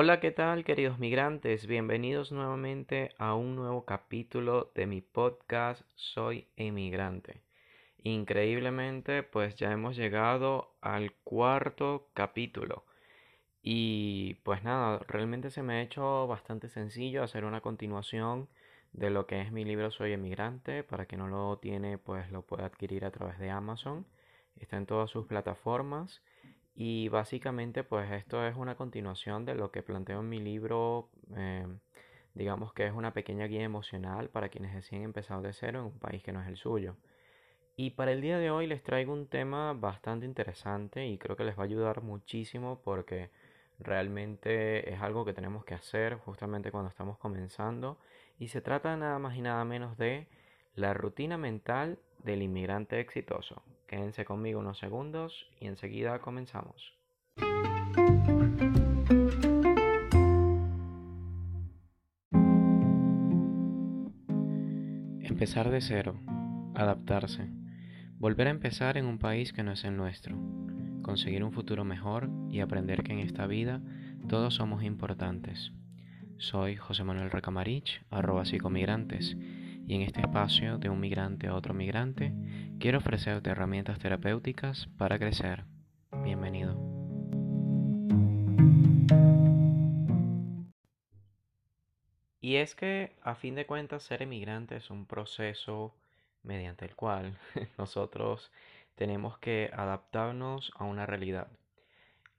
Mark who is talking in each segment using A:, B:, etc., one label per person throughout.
A: Hola, ¿qué tal queridos migrantes? Bienvenidos nuevamente a un nuevo capítulo de mi podcast Soy emigrante. Increíblemente, pues ya hemos llegado al cuarto capítulo. Y pues nada, realmente se me ha hecho bastante sencillo hacer una continuación de lo que es mi libro Soy emigrante. Para que no lo tiene, pues lo puede adquirir a través de Amazon. Está en todas sus plataformas. Y básicamente pues esto es una continuación de lo que planteo en mi libro, eh, digamos que es una pequeña guía emocional para quienes deciden empezar de cero en un país que no es el suyo. Y para el día de hoy les traigo un tema bastante interesante y creo que les va a ayudar muchísimo porque realmente es algo que tenemos que hacer justamente cuando estamos comenzando y se trata nada más y nada menos de la rutina mental del inmigrante exitoso. Quédense conmigo unos segundos y enseguida comenzamos. Empezar de cero, adaptarse, volver a empezar en un país que no es el nuestro, conseguir un futuro mejor y aprender que en esta vida todos somos importantes. Soy José Manuel Recamarich, arroba psicomigrantes y en este espacio de un migrante a otro migrante quiero ofrecerte herramientas terapéuticas para crecer. Bienvenido. Y es que a fin de cuentas ser emigrante es un proceso mediante el cual nosotros tenemos que adaptarnos a una realidad.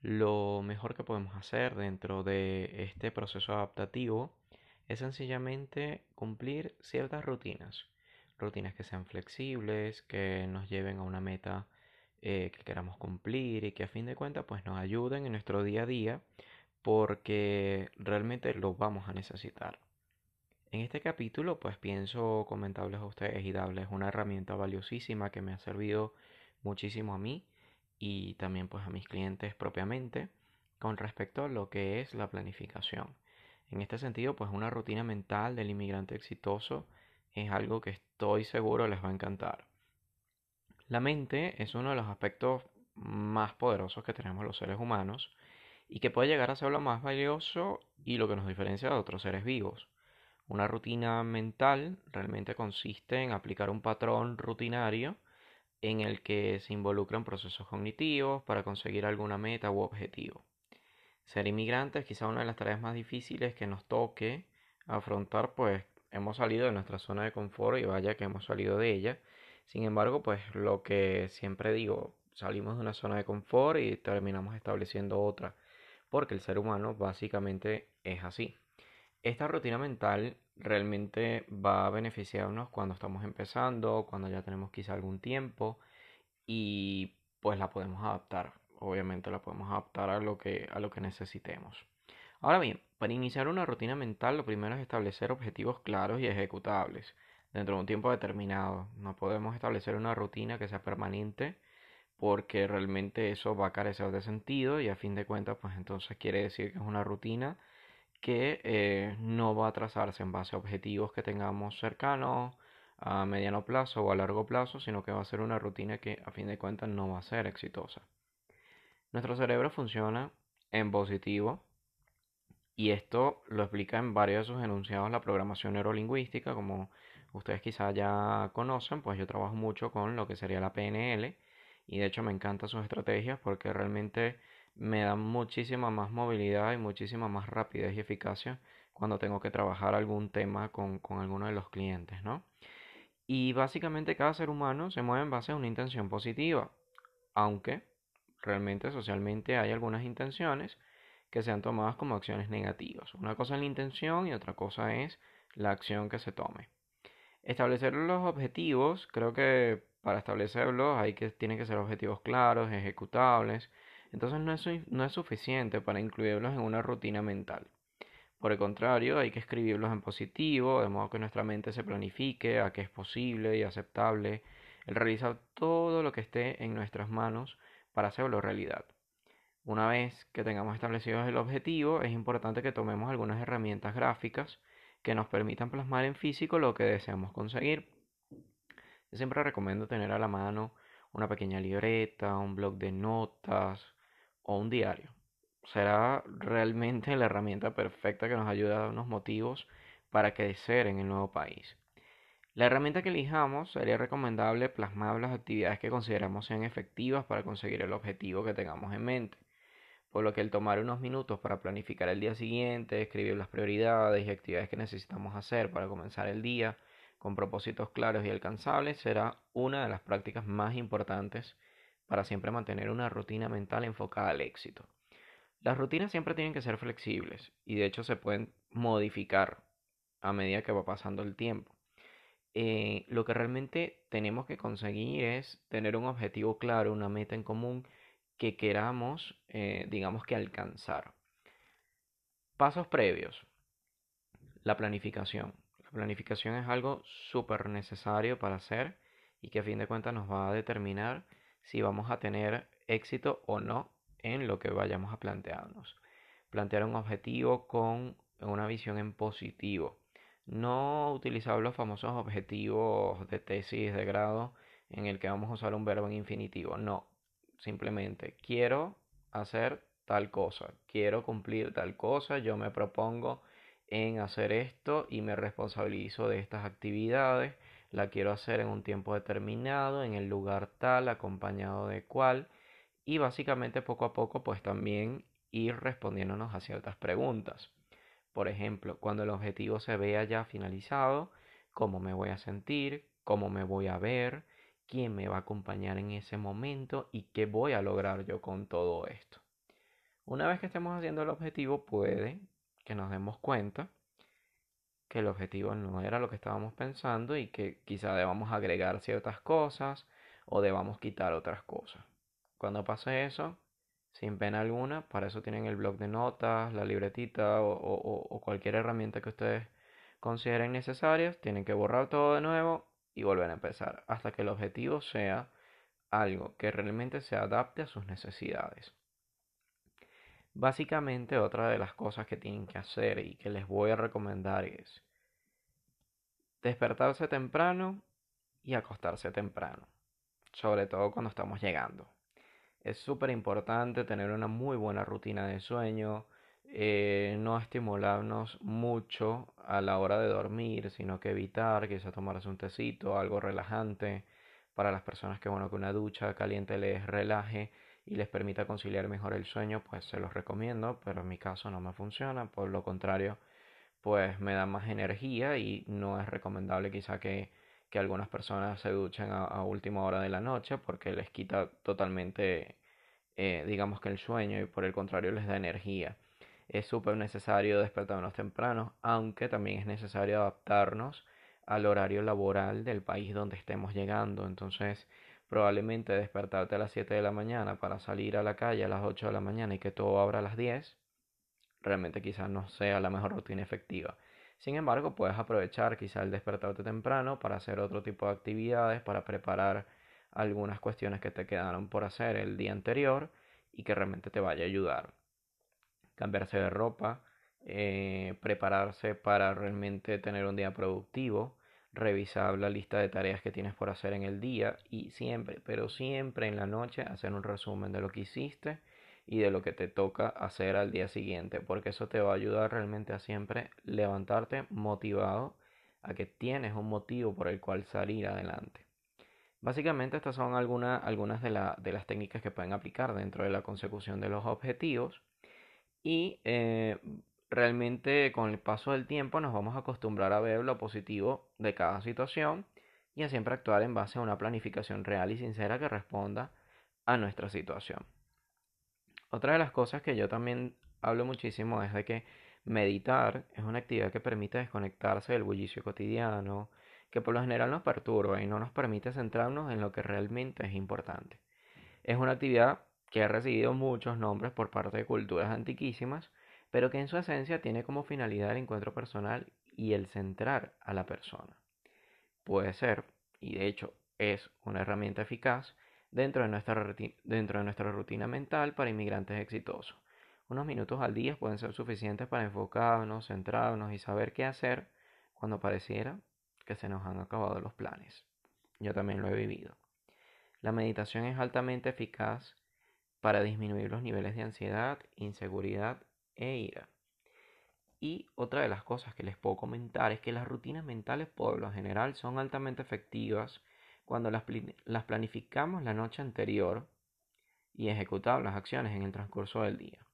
A: Lo mejor que podemos hacer dentro de este proceso adaptativo es sencillamente cumplir ciertas rutinas. Rutinas que sean flexibles, que nos lleven a una meta eh, que queramos cumplir y que a fin de cuentas pues nos ayuden en nuestro día a día porque realmente lo vamos a necesitar. En este capítulo pues pienso comentarles a ustedes y darles una herramienta valiosísima que me ha servido muchísimo a mí y también pues a mis clientes propiamente con respecto a lo que es la planificación. En este sentido, pues una rutina mental del inmigrante exitoso es algo que estoy seguro les va a encantar. La mente es uno de los aspectos más poderosos que tenemos los seres humanos y que puede llegar a ser lo más valioso y lo que nos diferencia de otros seres vivos. Una rutina mental realmente consiste en aplicar un patrón rutinario en el que se involucran procesos cognitivos para conseguir alguna meta u objetivo. Ser inmigrante es quizá una de las tareas más difíciles que nos toque afrontar, pues hemos salido de nuestra zona de confort y vaya que hemos salido de ella. Sin embargo, pues lo que siempre digo, salimos de una zona de confort y terminamos estableciendo otra, porque el ser humano básicamente es así. Esta rutina mental realmente va a beneficiarnos cuando estamos empezando, cuando ya tenemos quizá algún tiempo y pues la podemos adaptar obviamente la podemos adaptar a lo que, a lo que necesitemos. Ahora bien, para iniciar una rutina mental lo primero es establecer objetivos claros y ejecutables dentro de un tiempo determinado. No podemos establecer una rutina que sea permanente porque realmente eso va a carecer de sentido y a fin de cuentas pues entonces quiere decir que es una rutina que eh, no va a trazarse en base a objetivos que tengamos cercanos a mediano plazo o a largo plazo, sino que va a ser una rutina que a fin de cuentas no va a ser exitosa. Nuestro cerebro funciona en positivo y esto lo explica en varios de sus enunciados la programación neurolingüística, como ustedes quizás ya conocen, pues yo trabajo mucho con lo que sería la PNL y de hecho me encantan sus estrategias porque realmente me dan muchísima más movilidad y muchísima más rapidez y eficacia cuando tengo que trabajar algún tema con, con alguno de los clientes, ¿no? Y básicamente cada ser humano se mueve en base a una intención positiva, aunque realmente socialmente hay algunas intenciones que sean tomadas como acciones negativas. Una cosa es la intención y otra cosa es la acción que se tome. Establecer los objetivos, creo que para establecerlos hay que, tienen que ser objetivos claros, ejecutables. Entonces no es, no es suficiente para incluirlos en una rutina mental. Por el contrario, hay que escribirlos en positivo, de modo que nuestra mente se planifique a que es posible y aceptable el realizar todo lo que esté en nuestras manos para hacerlo realidad. Una vez que tengamos establecido el objetivo, es importante que tomemos algunas herramientas gráficas que nos permitan plasmar en físico lo que deseamos conseguir. Siempre recomiendo tener a la mano una pequeña libreta, un blog de notas o un diario. será realmente la herramienta perfecta que nos ayuda a darnos motivos para crecer en el nuevo país. La herramienta que elijamos sería recomendable plasmar las actividades que consideramos sean efectivas para conseguir el objetivo que tengamos en mente. Por lo que el tomar unos minutos para planificar el día siguiente, escribir las prioridades y actividades que necesitamos hacer para comenzar el día con propósitos claros y alcanzables será una de las prácticas más importantes para siempre mantener una rutina mental enfocada al éxito. Las rutinas siempre tienen que ser flexibles y de hecho se pueden modificar a medida que va pasando el tiempo. Eh, lo que realmente tenemos que conseguir es tener un objetivo claro, una meta en común que queramos, eh, digamos que alcanzar. Pasos previos. La planificación. La planificación es algo súper necesario para hacer y que a fin de cuentas nos va a determinar si vamos a tener éxito o no en lo que vayamos a plantearnos. Plantear un objetivo con una visión en positivo. No utilizar los famosos objetivos de tesis de grado en el que vamos a usar un verbo en infinitivo. No, simplemente quiero hacer tal cosa, quiero cumplir tal cosa, yo me propongo en hacer esto y me responsabilizo de estas actividades, la quiero hacer en un tiempo determinado, en el lugar tal, acompañado de cual, y básicamente poco a poco pues también ir respondiéndonos a ciertas preguntas. Por ejemplo, cuando el objetivo se vea ya finalizado, cómo me voy a sentir, cómo me voy a ver, quién me va a acompañar en ese momento y qué voy a lograr yo con todo esto. Una vez que estemos haciendo el objetivo, puede que nos demos cuenta que el objetivo no era lo que estábamos pensando y que quizá debamos agregar ciertas cosas o debamos quitar otras cosas. Cuando pase eso, sin pena alguna, para eso tienen el blog de notas, la libretita o, cualquier herramienta que ustedes consideren necesarias, tienen que borrar todo de nuevo y volver a empezar hasta que el objetivo sea algo que realmente se adapte a sus necesidades. Básicamente otra de las cosas que tienen que hacer y que les voy a recomendar es despertarse temprano y acostarse temprano, sobre todo cuando estamos llegando. Es súper importante tener una muy buena rutina de sueño, eh, no estimularnos mucho a la hora de dormir, sino que evitar quizá tomarse un tecito, algo relajante, para las personas que bueno que una ducha caliente les relaje y les permita conciliar mejor el sueño, pues se los recomiendo, pero en mi caso no me funciona, por lo contrario, pues me da más energía y no es recomendable quizá que, que algunas personas se duchen a, última hora de la noche porque les quita totalmente, eh, digamos que el sueño y por el contrario les da energía. Es súper necesario despertarnos temprano, aunque también es necesario adaptarnos al horario laboral del país donde estemos llegando. Entonces, probablemente despertarte a las 7 de la mañana para salir a la calle a las 8 de la mañana y que todo abra a las 10, realmente quizás no sea la mejor rutina efectiva. Sin embargo, puedes aprovechar quizás el despertarte temprano para hacer otro tipo de actividades, para preparar algunas cuestiones que te quedaron por hacer el día anterior y que realmente te vaya a ayudar. Cambiarse de ropa, eh, prepararse para realmente tener un día productivo, revisar la lista de tareas que tienes por hacer en el día y siempre, pero siempre en la noche hacer un resumen de lo que hiciste y de lo que te toca hacer al día siguiente, porque eso te va a ayudar realmente a siempre levantarte motivado a que tienes un motivo por el cual salir adelante. Básicamente estas son algunas de, de las técnicas que pueden aplicar dentro de la consecución de los objetivos y eh, realmente con el paso del tiempo nos vamos a acostumbrar a ver lo positivo de cada situación y a siempre actuar en base a una planificación real y sincera que responda a nuestra situación. Otra de las cosas que yo también hablo muchísimo es de que meditar es una actividad que permite desconectarse del bullicio cotidiano, que por lo general nos perturba y no nos permite centrarnos en lo que realmente es importante. Es una actividad que ha recibido muchos nombres por parte de culturas antiquísimas, pero que en su esencia tiene como finalidad el encuentro personal y el centrar a la persona. Puede ser, y de hecho es una herramienta eficaz, dentro de nuestra, rutina mental para inmigrantes exitosos. Unos minutos al día pueden ser suficientes para enfocarnos, centrarnos y saber qué hacer cuando pareciera que se nos han acabado los planes. Yo también lo he vivido. La meditación es altamente eficaz para disminuir los niveles de ansiedad, inseguridad e ira. Y otra de las cosas que les puedo comentar es que las rutinas mentales por lo general son altamente efectivas cuando las, las planificamos la noche anterior y ejecutamos las acciones en el transcurso del día.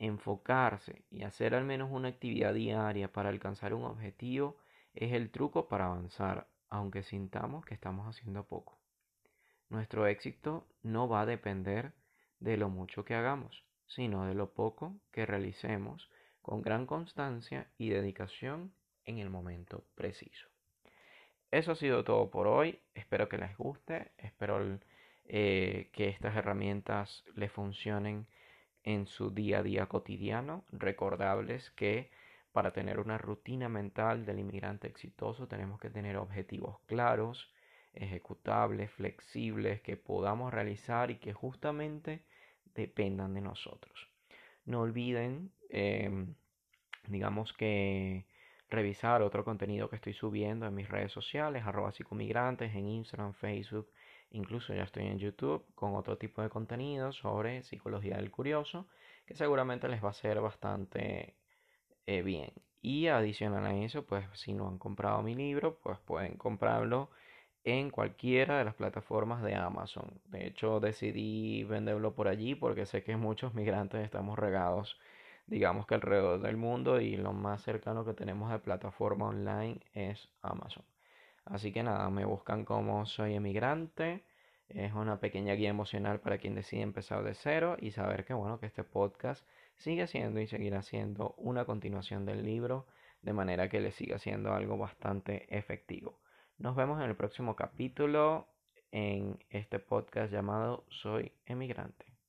A: Enfocarse y hacer al menos una actividad diaria para alcanzar un objetivo es el truco para avanzar, aunque sintamos que estamos haciendo poco. Nuestro éxito no va a depender de lo mucho que hagamos, sino de lo poco que realicemos con gran constancia y dedicación en el momento preciso. Eso ha sido todo por hoy. Espero que les guste. Espero eh, que estas herramientas les funcionen en su día a día cotidiano. Recordables que para tener una rutina mental del inmigrante exitoso tenemos que tener objetivos claros, ejecutables, flexibles, que podamos realizar y que justamente dependan de nosotros. No olviden, em, digamos que revisar otro contenido que estoy subiendo en mis redes sociales, arroba psicomigrantes, en Instagram, Facebook, incluso ya estoy en YouTube con otro tipo de contenido sobre psicología del curioso, que seguramente les va a ser bastante eh, bien. Y adicional a eso, pues si no han comprado mi libro, pues pueden comprarlo en cualquiera de las plataformas de Amazon. De hecho, decidí venderlo por allí porque sé que muchos migrantes estamos regados, digamos que alrededor del mundo y lo más cercano que tenemos de plataforma online es Amazon. Así que nada, me buscan como soy emigrante. Es una pequeña guía emocional para quien decide empezar de cero y saber que bueno, que este podcast sigue siendo y seguirá siendo una continuación del libro, de manera que le siga siendo algo bastante efectivo. Nos vemos en el próximo capítulo en este podcast llamado Soy emigrante.